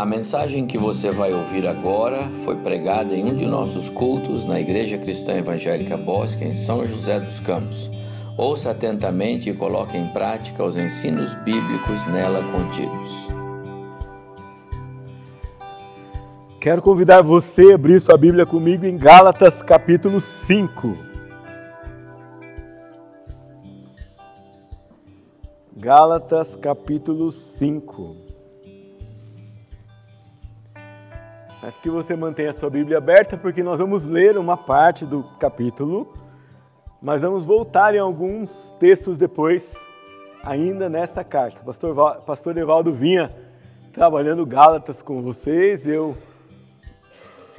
A mensagem que você vai ouvir agora foi pregada em um de nossos cultos na Igreja Cristã Evangélica Bosque, em São José dos Campos. Ouça atentamente e coloque em prática os ensinos bíblicos nela contidos. Quero convidar você a abrir sua Bíblia comigo em Gálatas capítulo 5. Gálatas capítulo 5. Mas que você mantenha a sua Bíblia aberta, porque nós vamos ler uma parte do capítulo, mas vamos voltar em alguns textos depois, ainda nesta carta. Pastor, Pastor Evaldo vinha trabalhando Gálatas com vocês, eu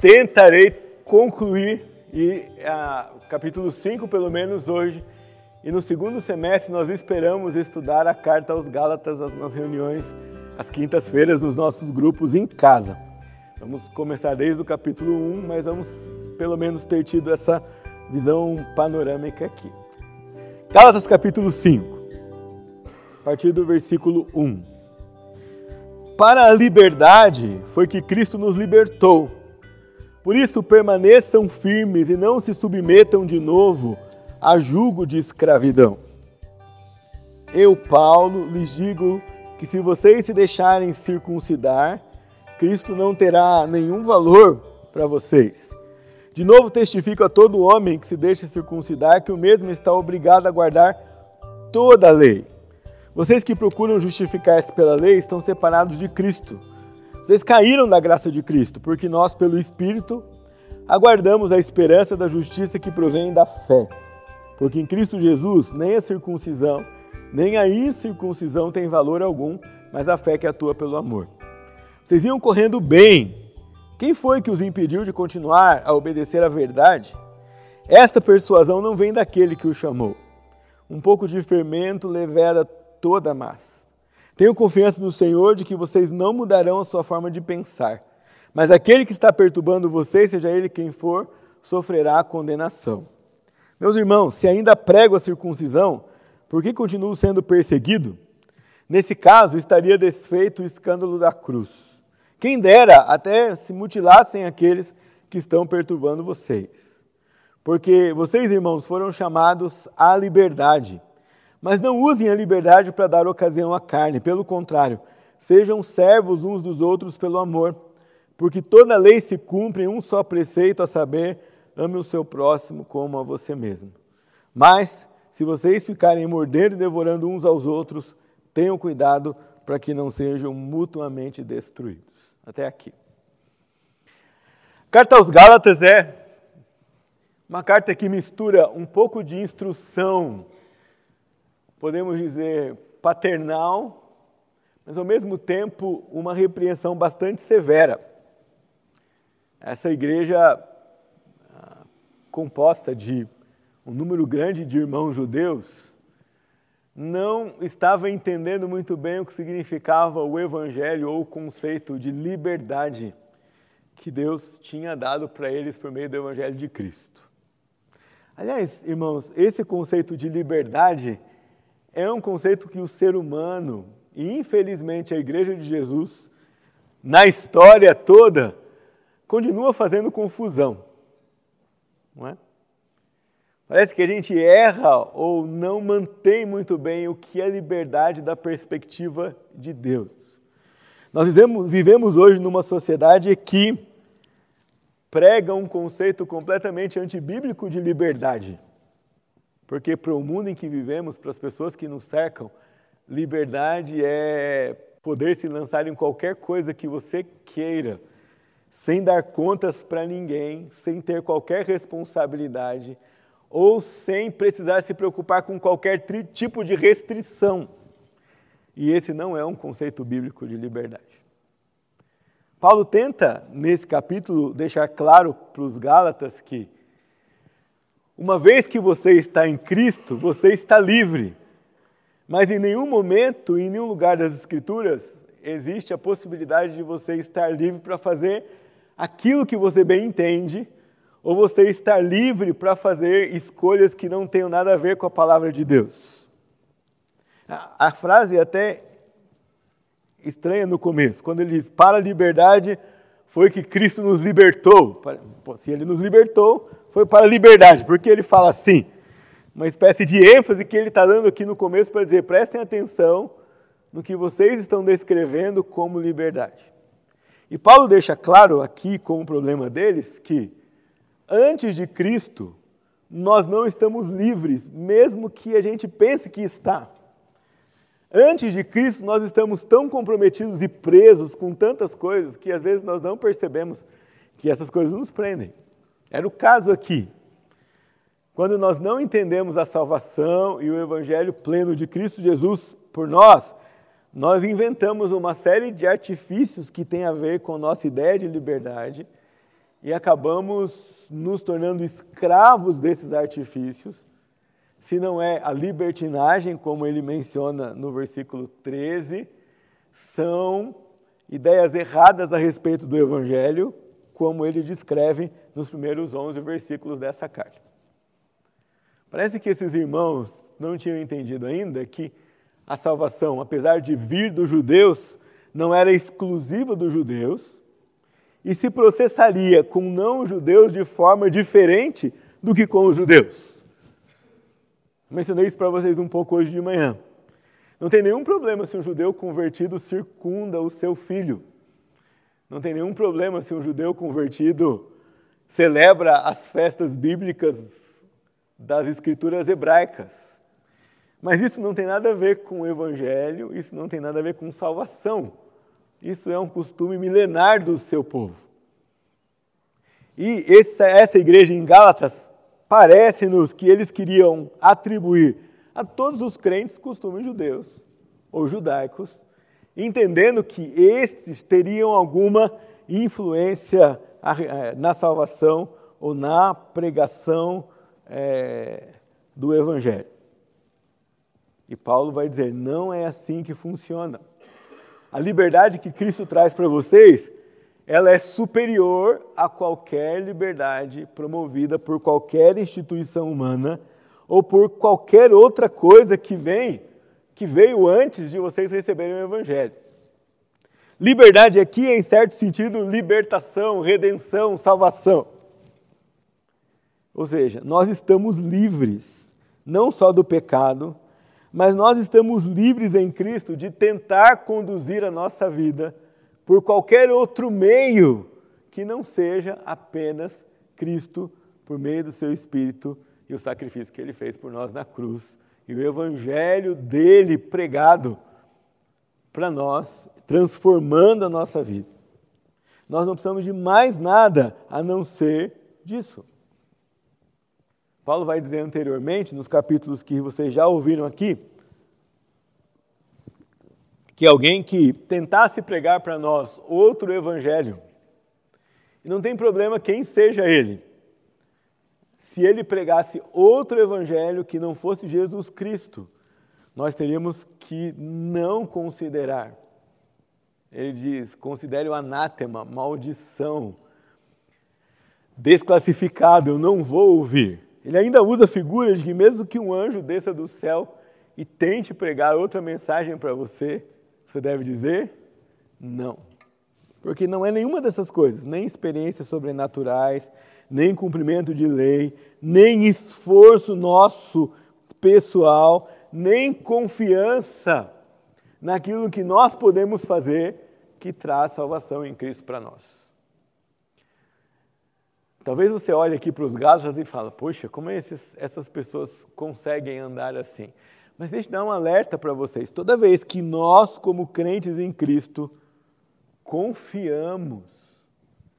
tentarei concluir e a, capítulo 5, pelo menos hoje, e no segundo semestre nós esperamos estudar a carta aos Gálatas nas reuniões às quintas-feiras nos nossos grupos em casa. Vamos começar desde o capítulo 1, mas vamos pelo menos ter tido essa visão panorâmica aqui. Gálatas capítulo 5, a partir do versículo 1. Para a liberdade foi que Cristo nos libertou. Por isso permaneçam firmes e não se submetam de novo a jugo de escravidão. Eu, Paulo, lhes digo que se vocês se deixarem circuncidar, Cristo não terá nenhum valor para vocês. De novo, testifico a todo homem que se deixa circuncidar que o mesmo está obrigado a guardar toda a lei. Vocês que procuram justificar-se pela lei estão separados de Cristo. Vocês caíram da graça de Cristo, porque nós, pelo Espírito, aguardamos a esperança da justiça que provém da fé. Porque em Cristo Jesus, nem a circuncisão, nem a incircuncisão tem valor algum, mas a fé que atua pelo amor. Vocês iam correndo bem. Quem foi que os impediu de continuar a obedecer à verdade? Esta persuasão não vem daquele que o chamou. Um pouco de fermento levera toda a massa. Tenho confiança no Senhor de que vocês não mudarão a sua forma de pensar. Mas aquele que está perturbando vocês, seja ele quem for, sofrerá a condenação. Meus irmãos, se ainda prego a circuncisão, por que continuo sendo perseguido? Nesse caso, estaria desfeito o escândalo da cruz. Quem dera até se mutilassem aqueles que estão perturbando vocês. Porque vocês, irmãos, foram chamados à liberdade. Mas não usem a liberdade para dar ocasião à carne, pelo contrário, sejam servos uns dos outros pelo amor. Porque toda lei se cumpre em um só preceito, a saber, ame o seu próximo como a você mesmo. Mas, se vocês ficarem mordendo e devorando uns aos outros, tenham cuidado para que não sejam mutuamente destruídos até aqui. Carta aos Gálatas é uma carta que mistura um pouco de instrução, podemos dizer paternal, mas ao mesmo tempo uma repreensão bastante severa. Essa igreja ah, composta de um número grande de irmãos judeus não estava entendendo muito bem o que significava o evangelho ou o conceito de liberdade que Deus tinha dado para eles por meio do evangelho de Cristo. Aliás, irmãos, esse conceito de liberdade é um conceito que o ser humano, e infelizmente a igreja de Jesus, na história toda, continua fazendo confusão. Não é? Parece que a gente erra ou não mantém muito bem o que é liberdade da perspectiva de Deus. Nós vivemos, vivemos hoje numa sociedade que prega um conceito completamente antibíblico de liberdade. Porque para o mundo em que vivemos, para as pessoas que nos cercam, liberdade é poder se lançar em qualquer coisa que você queira, sem dar contas para ninguém, sem ter qualquer responsabilidade ou sem precisar se preocupar com qualquer tipo de restrição. E esse não é um conceito bíblico de liberdade. Paulo tenta, nesse capítulo, deixar claro para os Gálatas que, uma vez que você está em Cristo, você está livre. Mas em nenhum momento, em nenhum lugar das Escrituras, existe a possibilidade de você estar livre para fazer aquilo que você bem entende ou você está livre para fazer escolhas que não tenham nada a ver com a palavra de Deus? A, a frase é até estranha no começo, quando ele diz: Para a liberdade foi que Cristo nos libertou. Se ele nos libertou, foi para a liberdade. Porque ele fala assim? Uma espécie de ênfase que ele está dando aqui no começo para dizer: prestem atenção no que vocês estão descrevendo como liberdade. E Paulo deixa claro aqui, como problema deles, que antes de Cristo, nós não estamos livres, mesmo que a gente pense que está. Antes de Cristo, nós estamos tão comprometidos e presos com tantas coisas que às vezes nós não percebemos que essas coisas nos prendem. Era o caso aqui. Quando nós não entendemos a salvação e o evangelho pleno de Cristo Jesus por nós, nós inventamos uma série de artifícios que têm a ver com nossa ideia de liberdade e acabamos nos tornando escravos desses artifícios se não é a libertinagem, como ele menciona no versículo 13, são ideias erradas a respeito do Evangelho, como ele descreve nos primeiros 11 versículos dessa carta. Parece que esses irmãos não tinham entendido ainda que a salvação, apesar de vir dos judeus, não era exclusiva dos judeus e se processaria com não-judeus de forma diferente do que com os judeus. Mencionei isso para vocês um pouco hoje de manhã. Não tem nenhum problema se um judeu convertido circunda o seu filho. Não tem nenhum problema se um judeu convertido celebra as festas bíblicas das escrituras hebraicas. Mas isso não tem nada a ver com o evangelho, isso não tem nada a ver com salvação. Isso é um costume milenar do seu povo. E essa, essa igreja em Gálatas parece-nos que eles queriam atribuir a todos os crentes costumes judeus ou judaicos, entendendo que estes teriam alguma influência eh, na salvação ou na pregação é, do Evangelho. E Paulo vai dizer: não é assim que funciona. A liberdade que Cristo traz para vocês ela é superior a qualquer liberdade promovida por qualquer instituição humana ou por qualquer outra coisa que vem, que veio antes de vocês receberem o evangelho. Liberdade aqui é, em certo sentido, libertação, redenção, salvação. Ou seja, nós estamos livres, não só do pecado, mas nós estamos livres em Cristo de tentar conduzir a nossa vida por qualquer outro meio que não seja apenas Cristo por meio do seu Espírito e o sacrifício que ele fez por nós na cruz e o Evangelho dele pregado para nós, transformando a nossa vida. Nós não precisamos de mais nada a não ser disso. Paulo vai dizer anteriormente, nos capítulos que vocês já ouviram aqui, que alguém que tentasse pregar para nós outro evangelho, e não tem problema quem seja ele, se ele pregasse outro evangelho que não fosse Jesus Cristo, nós teríamos que não considerar. Ele diz: considere o anátema, maldição, desclassificado, eu não vou ouvir. Ele ainda usa a figura de que, mesmo que um anjo desça do céu e tente pregar outra mensagem para você, você deve dizer não. Porque não é nenhuma dessas coisas, nem experiências sobrenaturais, nem cumprimento de lei, nem esforço nosso pessoal, nem confiança naquilo que nós podemos fazer que traz salvação em Cristo para nós. Talvez você olhe aqui para os Gálatas e fale, poxa, como esses, essas pessoas conseguem andar assim? Mas deixa eu dar um alerta para vocês. Toda vez que nós, como crentes em Cristo, confiamos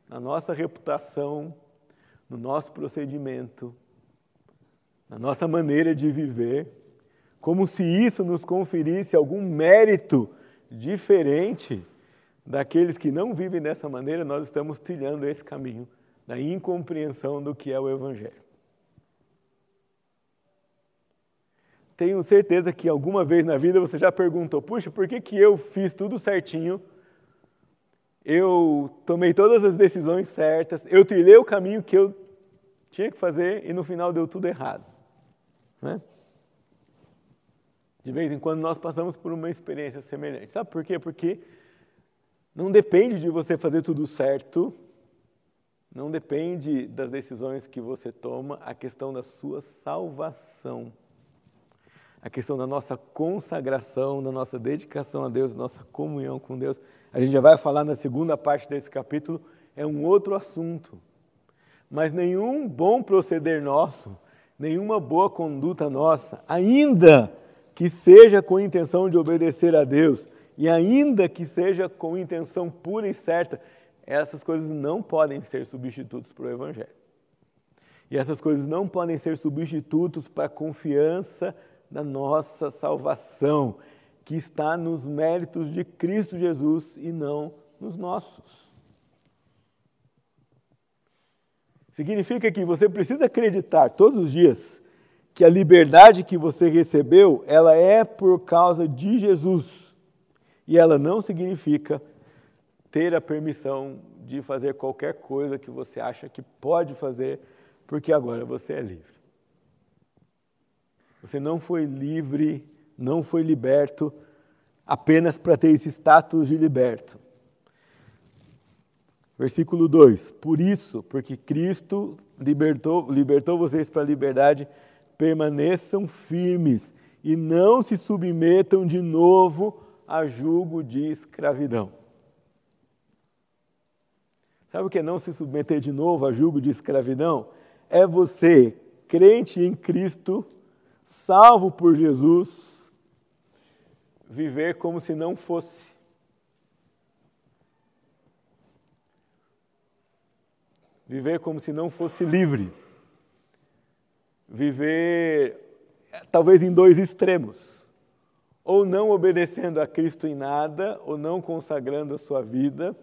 na nossa reputação, no nosso procedimento, na nossa maneira de viver, como se isso nos conferisse algum mérito diferente daqueles que não vivem dessa maneira, nós estamos trilhando esse caminho da incompreensão do que é o Evangelho. tenho certeza que alguma vez na vida você já perguntou: puxa, por que, que eu fiz tudo certinho? Eu tomei todas as decisões certas, eu trilhei o caminho que eu tinha que fazer e no final deu tudo errado. Né? De vez em quando nós passamos por uma experiência semelhante. Sabe por quê? Porque Não depende de você fazer tudo certo, não depende das decisões que você toma, a questão da sua salvação. A questão da nossa consagração, da nossa dedicação a Deus, nossa comunhão com Deus. A gente já vai falar na segunda parte desse capítulo, é um outro assunto. Mas nenhum bom proceder nosso, nenhuma boa conduta nossa, ainda que seja com intenção de obedecer a Deus, e ainda que seja com intenção pura e certa, essas coisas não podem ser substitutos para o Evangelho. E essas coisas não podem ser substitutos para a confiança da nossa salvação, que está nos méritos de Cristo Jesus e não nos nossos. Significa que você precisa acreditar todos os dias que a liberdade que você recebeu, ela é por causa de Jesus. E ela não significa ter a permissão de fazer qualquer coisa que você acha que pode fazer, porque agora você é livre. Você não foi livre, não foi liberto apenas para ter esse status de liberto. Versículo 2: Por isso, porque Cristo libertou, libertou vocês para a liberdade, permaneçam firmes e não se submetam de novo a julgo de escravidão. Sabe o que é não se submeter de novo a julgo de escravidão? É você, crente em Cristo, salvo por Jesus, viver como se não fosse. Viver como se não fosse livre. Viver talvez em dois extremos. Ou não obedecendo a Cristo em nada, ou não consagrando a sua vida,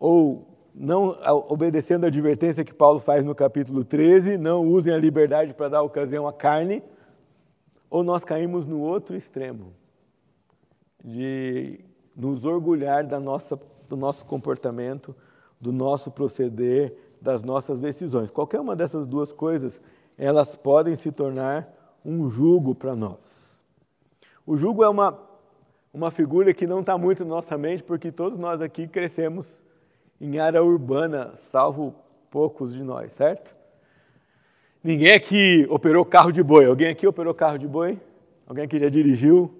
ou não obedecendo a advertência que Paulo faz no capítulo 13, não usem a liberdade para dar ocasião à carne, ou nós caímos no outro extremo, de nos orgulhar da nossa, do nosso comportamento, do nosso proceder, das nossas decisões. Qualquer uma dessas duas coisas, elas podem se tornar um jugo para nós. O jugo é uma, uma figura que não está muito na nossa mente, porque todos nós aqui crescemos em área urbana, salvo poucos de nós, certo? Ninguém aqui operou carro de boi. Alguém aqui operou carro de boi? Alguém aqui já dirigiu?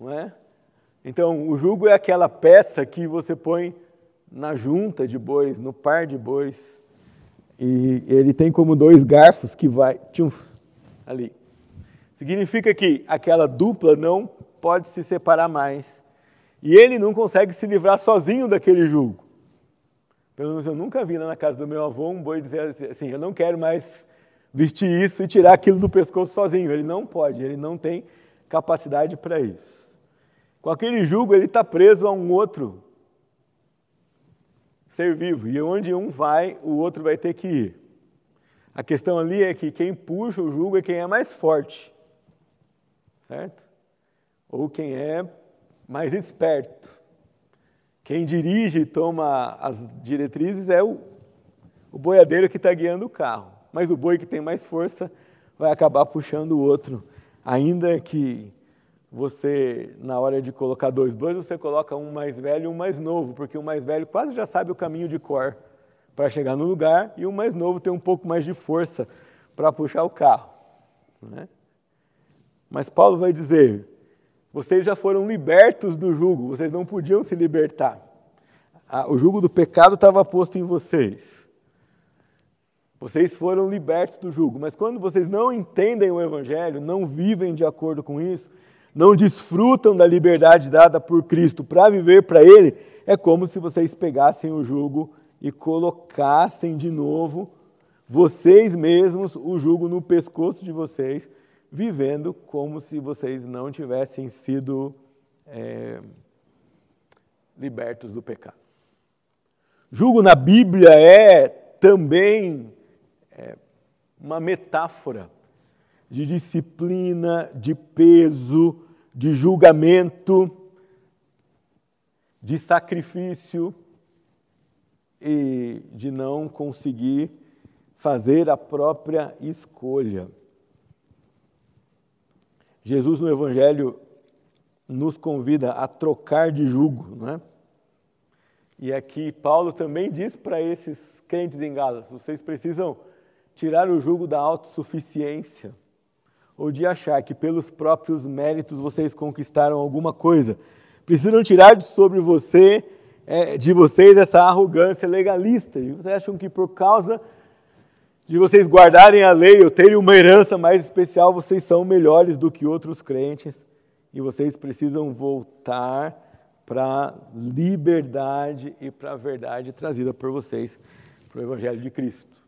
Não é? Então, o jugo é aquela peça que você põe na junta de bois, no par de bois. E ele tem como dois garfos que vai tchumf, ali. Significa que aquela dupla não pode se separar mais. E ele não consegue se livrar sozinho daquele jugo. Pelo menos eu nunca vi lá na casa do meu avô um boi dizer assim: eu não quero mais vestir isso e tirar aquilo do pescoço sozinho. Ele não pode, ele não tem capacidade para isso. Com aquele jugo, ele está preso a um outro ser vivo, e onde um vai, o outro vai ter que ir. A questão ali é que quem puxa o jugo é quem é mais forte, certo? Ou quem é mais esperto. Quem dirige e toma as diretrizes é o, o boiadeiro que está guiando o carro mas o boi que tem mais força vai acabar puxando o outro. Ainda que você, na hora de colocar dois bois, você coloca um mais velho e um mais novo, porque o mais velho quase já sabe o caminho de cor para chegar no lugar e o mais novo tem um pouco mais de força para puxar o carro. Né? Mas Paulo vai dizer: vocês já foram libertos do jugo, vocês não podiam se libertar. O jugo do pecado estava posto em vocês. Vocês foram libertos do jugo, mas quando vocês não entendem o Evangelho, não vivem de acordo com isso, não desfrutam da liberdade dada por Cristo para viver para Ele, é como se vocês pegassem o jugo e colocassem de novo vocês mesmos o jugo no pescoço de vocês, vivendo como se vocês não tivessem sido é, libertos do pecado. Jugo na Bíblia é também é, uma metáfora de disciplina, de peso, de julgamento, de sacrifício e de não conseguir fazer a própria escolha. Jesus no Evangelho nos convida a trocar de jugo, não é? E aqui Paulo também diz para esses crentes em Galas: vocês precisam tirar o jugo da autossuficiência ou de achar que pelos próprios méritos vocês conquistaram alguma coisa. Precisam tirar de sobre você, é, de vocês essa arrogância legalista. E vocês acham que por causa de vocês guardarem a lei ou terem uma herança mais especial, vocês são melhores do que outros crentes e vocês precisam voltar para a liberdade e para a verdade trazida por vocês para o Evangelho de Cristo.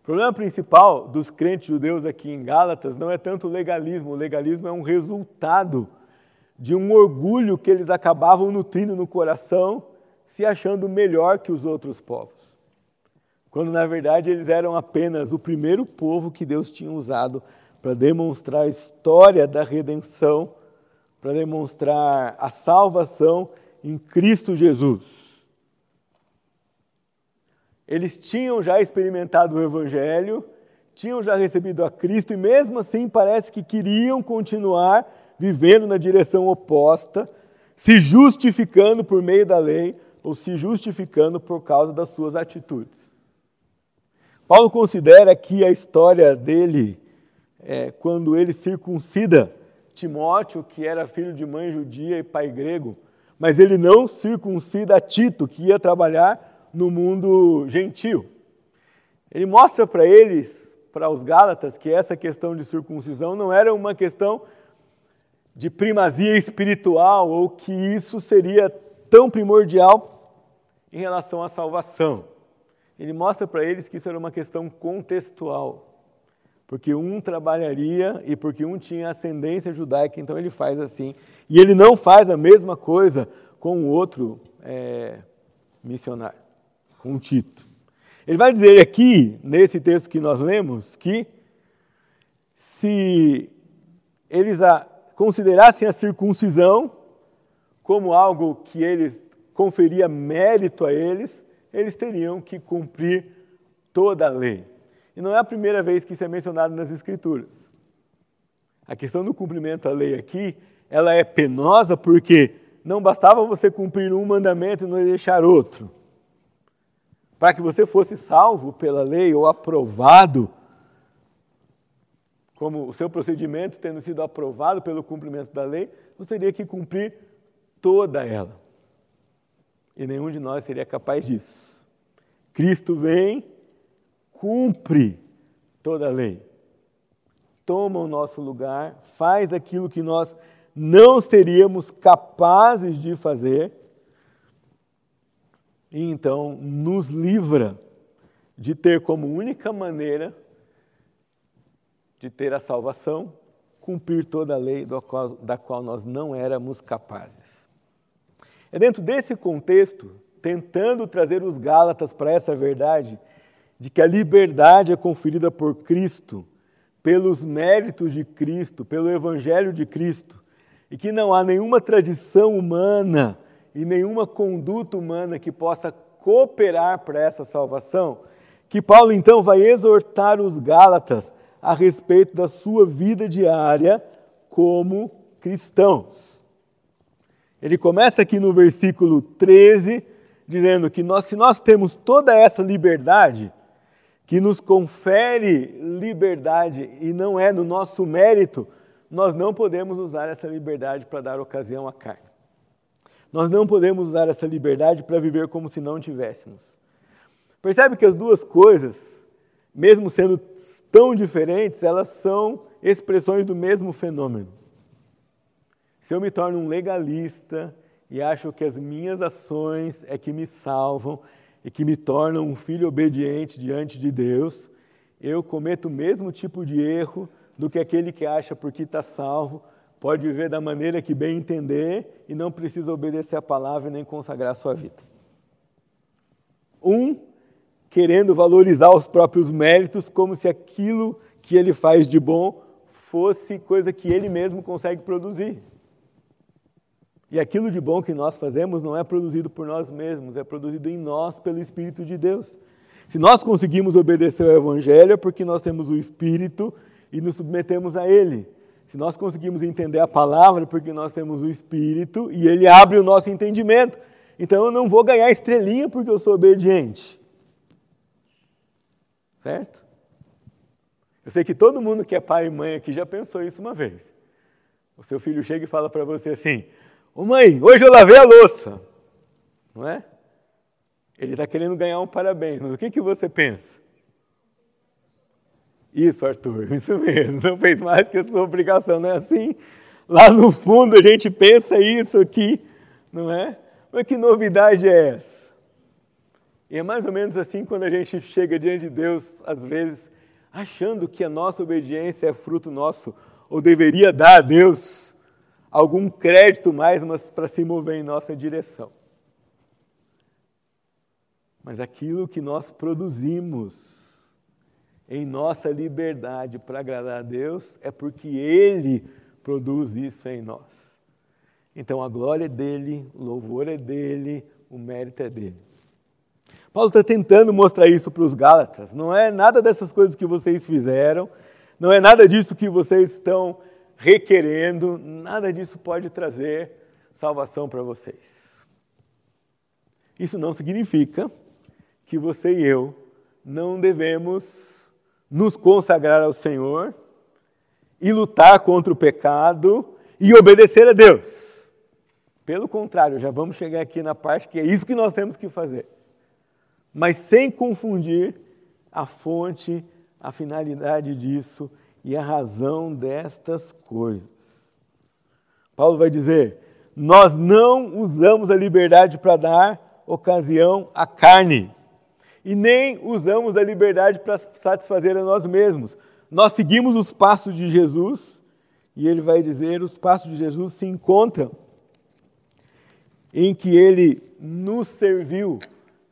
O problema principal dos crentes judeus aqui em Gálatas não é tanto o legalismo, o legalismo é um resultado de um orgulho que eles acabavam nutrindo no coração, se achando melhor que os outros povos. Quando na verdade eles eram apenas o primeiro povo que Deus tinha usado para demonstrar a história da redenção para demonstrar a salvação em Cristo Jesus. Eles tinham já experimentado o Evangelho, tinham já recebido a Cristo e, mesmo assim, parece que queriam continuar vivendo na direção oposta, se justificando por meio da lei ou se justificando por causa das suas atitudes. Paulo considera que a história dele, é, quando ele circuncida Timóteo, que era filho de mãe judia e pai grego, mas ele não circuncida Tito, que ia trabalhar no mundo gentil. Ele mostra para eles, para os Gálatas, que essa questão de circuncisão não era uma questão de primazia espiritual ou que isso seria tão primordial em relação à salvação. Ele mostra para eles que isso era uma questão contextual porque um trabalharia e porque um tinha ascendência judaica, então ele faz assim. E ele não faz a mesma coisa com o outro é, missionário, com Tito. Ele vai dizer aqui, nesse texto que nós lemos, que se eles a, considerassem a circuncisão como algo que eles conferia mérito a eles, eles teriam que cumprir toda a lei. E não é a primeira vez que isso é mencionado nas Escrituras. A questão do cumprimento da lei aqui, ela é penosa porque não bastava você cumprir um mandamento e não deixar outro. Para que você fosse salvo pela lei ou aprovado, como o seu procedimento tendo sido aprovado pelo cumprimento da lei, você teria que cumprir toda ela. E nenhum de nós seria capaz disso. Cristo vem cumpre toda a lei. Toma o nosso lugar, faz aquilo que nós não seríamos capazes de fazer, e então nos livra de ter como única maneira de ter a salvação, cumprir toda a lei da qual nós não éramos capazes. É dentro desse contexto, tentando trazer os Gálatas para essa verdade, de que a liberdade é conferida por Cristo, pelos méritos de Cristo, pelo Evangelho de Cristo, e que não há nenhuma tradição humana e nenhuma conduta humana que possa cooperar para essa salvação, que Paulo então vai exortar os Gálatas a respeito da sua vida diária como cristãos. Ele começa aqui no versículo 13, dizendo que nós, se nós temos toda essa liberdade, que nos confere liberdade e não é no nosso mérito, nós não podemos usar essa liberdade para dar ocasião à carne. Nós não podemos usar essa liberdade para viver como se não tivéssemos. Percebe que as duas coisas, mesmo sendo tão diferentes, elas são expressões do mesmo fenômeno. Se eu me torno um legalista e acho que as minhas ações é que me salvam, e que me tornam um filho obediente diante de Deus, eu cometo o mesmo tipo de erro do que aquele que acha porque está salvo, pode viver da maneira que bem entender e não precisa obedecer a palavra nem consagrar sua vida. Um querendo valorizar os próprios méritos como se aquilo que ele faz de bom fosse coisa que ele mesmo consegue produzir. E aquilo de bom que nós fazemos não é produzido por nós mesmos, é produzido em nós pelo Espírito de Deus. Se nós conseguimos obedecer ao Evangelho é porque nós temos o Espírito e nos submetemos a Ele. Se nós conseguimos entender a palavra é porque nós temos o Espírito e Ele abre o nosso entendimento. então eu não vou ganhar estrelinha porque eu sou obediente. Certo? Eu sei que todo mundo que é pai e mãe aqui já pensou isso uma vez. O seu filho chega e fala para você assim: Ô mãe, hoje eu lavei a louça. Não é? Ele está querendo ganhar um parabéns, mas o que, que você pensa? Isso, Arthur, isso mesmo. Não fez mais que a sua obrigação, não é assim? Lá no fundo a gente pensa isso aqui, não é? Mas que novidade é essa? E é mais ou menos assim quando a gente chega diante de Deus, às vezes, achando que a nossa obediência é fruto nosso, ou deveria dar a Deus algum crédito mais, para se mover em nossa direção. Mas aquilo que nós produzimos em nossa liberdade para agradar a Deus é porque Ele produz isso em nós. Então a glória é dele, o louvor é dele, o mérito é dele. Paulo está tentando mostrar isso para os Gálatas. Não é nada dessas coisas que vocês fizeram, não é nada disso que vocês estão requerendo, nada disso pode trazer salvação para vocês. Isso não significa que você e eu não devemos nos consagrar ao Senhor e lutar contra o pecado e obedecer a Deus. Pelo contrário, já vamos chegar aqui na parte que é isso que nós temos que fazer. Mas sem confundir a fonte, a finalidade disso e a razão destas coisas. Paulo vai dizer: nós não usamos a liberdade para dar ocasião à carne, e nem usamos a liberdade para satisfazer a nós mesmos. Nós seguimos os passos de Jesus, e ele vai dizer: os passos de Jesus se encontram em que ele nos serviu,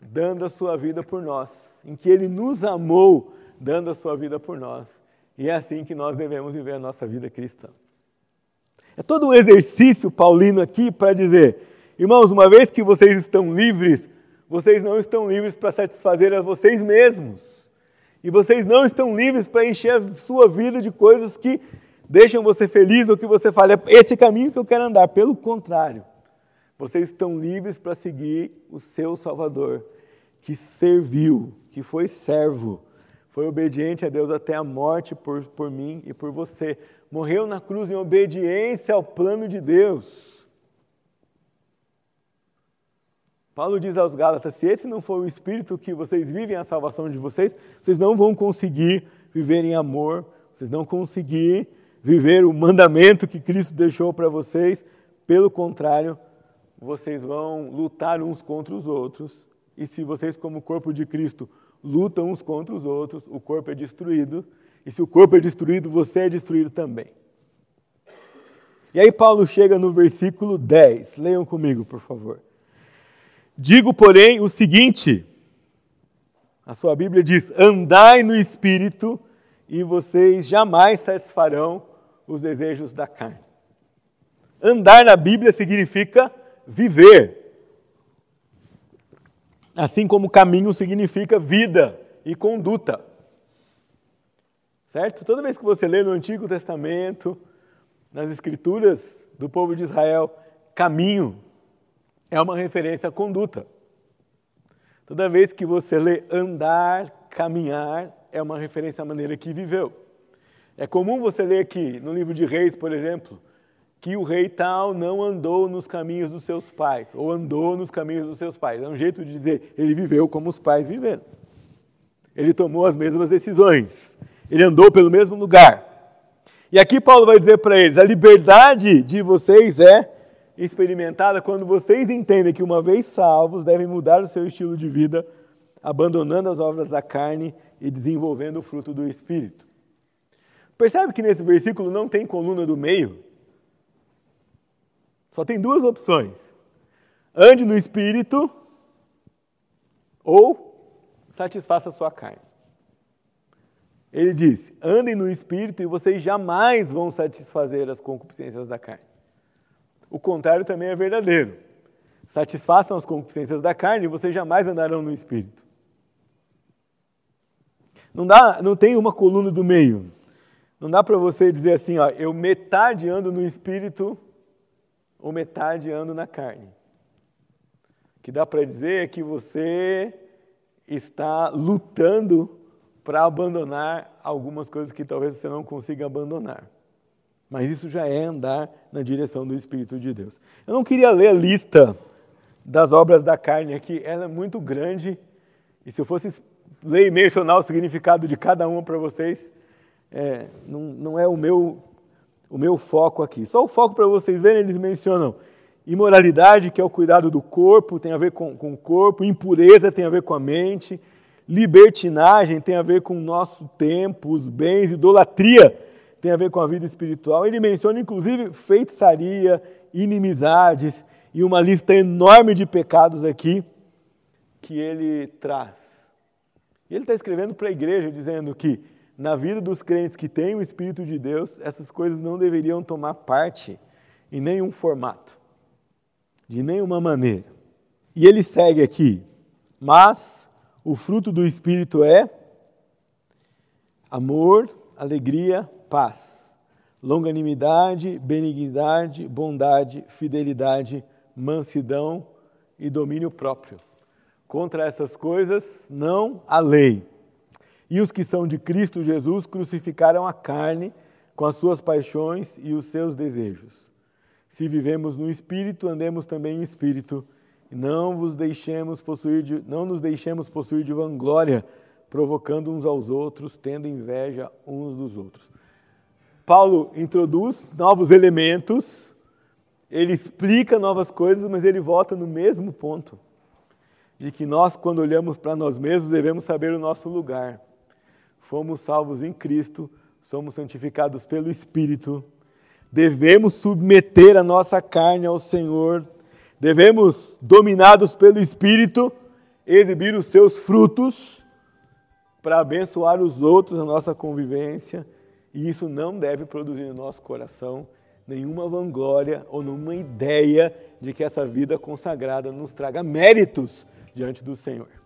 dando a sua vida por nós, em que ele nos amou, dando a sua vida por nós. E é assim que nós devemos viver a nossa vida cristã. É todo um exercício paulino aqui para dizer, irmãos, uma vez que vocês estão livres vocês não estão livres para satisfazer a vocês mesmos. E vocês não estão livres para encher a sua vida de coisas que deixam você feliz ou que você fale, é esse caminho que eu quero andar. Pelo contrário, vocês estão livres para seguir o seu Salvador, que serviu, que foi servo, foi obediente a Deus até a morte por, por mim e por você. Morreu na cruz em obediência ao plano de Deus. Paulo diz aos Gálatas: se esse não for o espírito que vocês vivem a salvação de vocês, vocês não vão conseguir viver em amor, vocês não conseguir viver o mandamento que Cristo deixou para vocês. Pelo contrário, vocês vão lutar uns contra os outros. E se vocês, como corpo de Cristo, lutam uns contra os outros, o corpo é destruído. E se o corpo é destruído, você é destruído também. E aí Paulo chega no versículo 10. Leiam comigo, por favor. Digo, porém, o seguinte: a sua Bíblia diz: andai no espírito e vocês jamais satisfarão os desejos da carne. Andar na Bíblia significa viver. Assim como caminho significa vida e conduta. Certo? Toda vez que você lê no Antigo Testamento, nas Escrituras do povo de Israel, caminho é uma referência à conduta. Toda vez que você lê andar, caminhar, é uma referência à maneira que viveu. É comum você ler aqui, no livro de Reis, por exemplo, que o rei tal não andou nos caminhos dos seus pais, ou andou nos caminhos dos seus pais. É um jeito de dizer, ele viveu como os pais viveram. Ele tomou as mesmas decisões. Ele andou pelo mesmo lugar. E aqui Paulo vai dizer para eles: a liberdade de vocês é experimentada quando vocês entendem que, uma vez salvos, devem mudar o seu estilo de vida, abandonando as obras da carne e desenvolvendo o fruto do Espírito. Percebe que nesse versículo não tem coluna do meio? Só tem duas opções: ande no Espírito ou satisfaça a sua carne. Ele diz: andem no Espírito e vocês jamais vão satisfazer as concupiscências da carne. O contrário também é verdadeiro. Satisfaçam as concupiscências da carne e vocês jamais andarão no espírito. Não, dá, não tem uma coluna do meio. Não dá para você dizer assim, ó, eu metade ando no espírito ou metade ando na carne. que dá para dizer é que você está lutando para abandonar algumas coisas que talvez você não consiga abandonar. Mas isso já é andar na direção do Espírito de Deus. Eu não queria ler a lista das obras da carne aqui, ela é muito grande. E se eu fosse ler e mencionar o significado de cada uma para vocês, é, não, não é o meu, o meu foco aqui. Só o foco para vocês verem, eles mencionam imoralidade, que é o cuidado do corpo, tem a ver com, com o corpo, impureza tem a ver com a mente, libertinagem tem a ver com o nosso tempo, os bens, idolatria tem a ver com a vida espiritual. Ele menciona inclusive feitiçaria, inimizades e uma lista enorme de pecados aqui que ele traz. E ele está escrevendo para a igreja dizendo que na vida dos crentes que têm o Espírito de Deus, essas coisas não deveriam tomar parte em nenhum formato, de nenhuma maneira. E ele segue aqui, mas o fruto do Espírito é amor, alegria, paz, longanimidade, benignidade, bondade, fidelidade, mansidão e domínio próprio. Contra essas coisas não há lei. E os que são de Cristo Jesus crucificaram a carne com as suas paixões e os seus desejos. Se vivemos no espírito, andemos também em espírito, e não vos deixemos possuir de, não nos deixemos possuir de vanglória, provocando uns aos outros, tendo inveja uns dos outros. Paulo introduz novos elementos, ele explica novas coisas, mas ele volta no mesmo ponto de que nós, quando olhamos para nós mesmos, devemos saber o nosso lugar. Fomos salvos em Cristo, somos santificados pelo Espírito, devemos submeter a nossa carne ao Senhor, devemos, dominados pelo Espírito, exibir os seus frutos para abençoar os outros na nossa convivência, e isso não deve produzir no nosso coração nenhuma vanglória ou nenhuma ideia de que essa vida consagrada nos traga méritos diante do Senhor.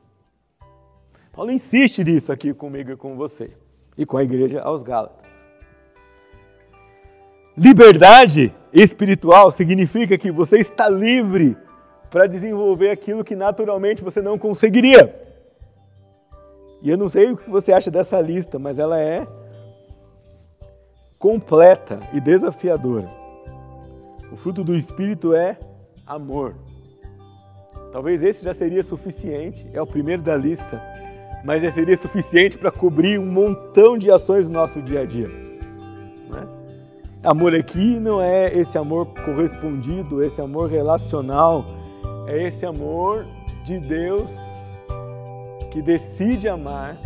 Paulo insiste nisso aqui comigo e com você e com a igreja aos Gálatas. Liberdade espiritual significa que você está livre para desenvolver aquilo que naturalmente você não conseguiria. E eu não sei o que você acha dessa lista, mas ela é completa e desafiadora. O fruto do Espírito é amor. Talvez esse já seria suficiente, é o primeiro da lista mas já seria suficiente para cobrir um montão de ações do nosso dia a dia. Né? Amor aqui não é esse amor correspondido, esse amor relacional, é esse amor de Deus que decide amar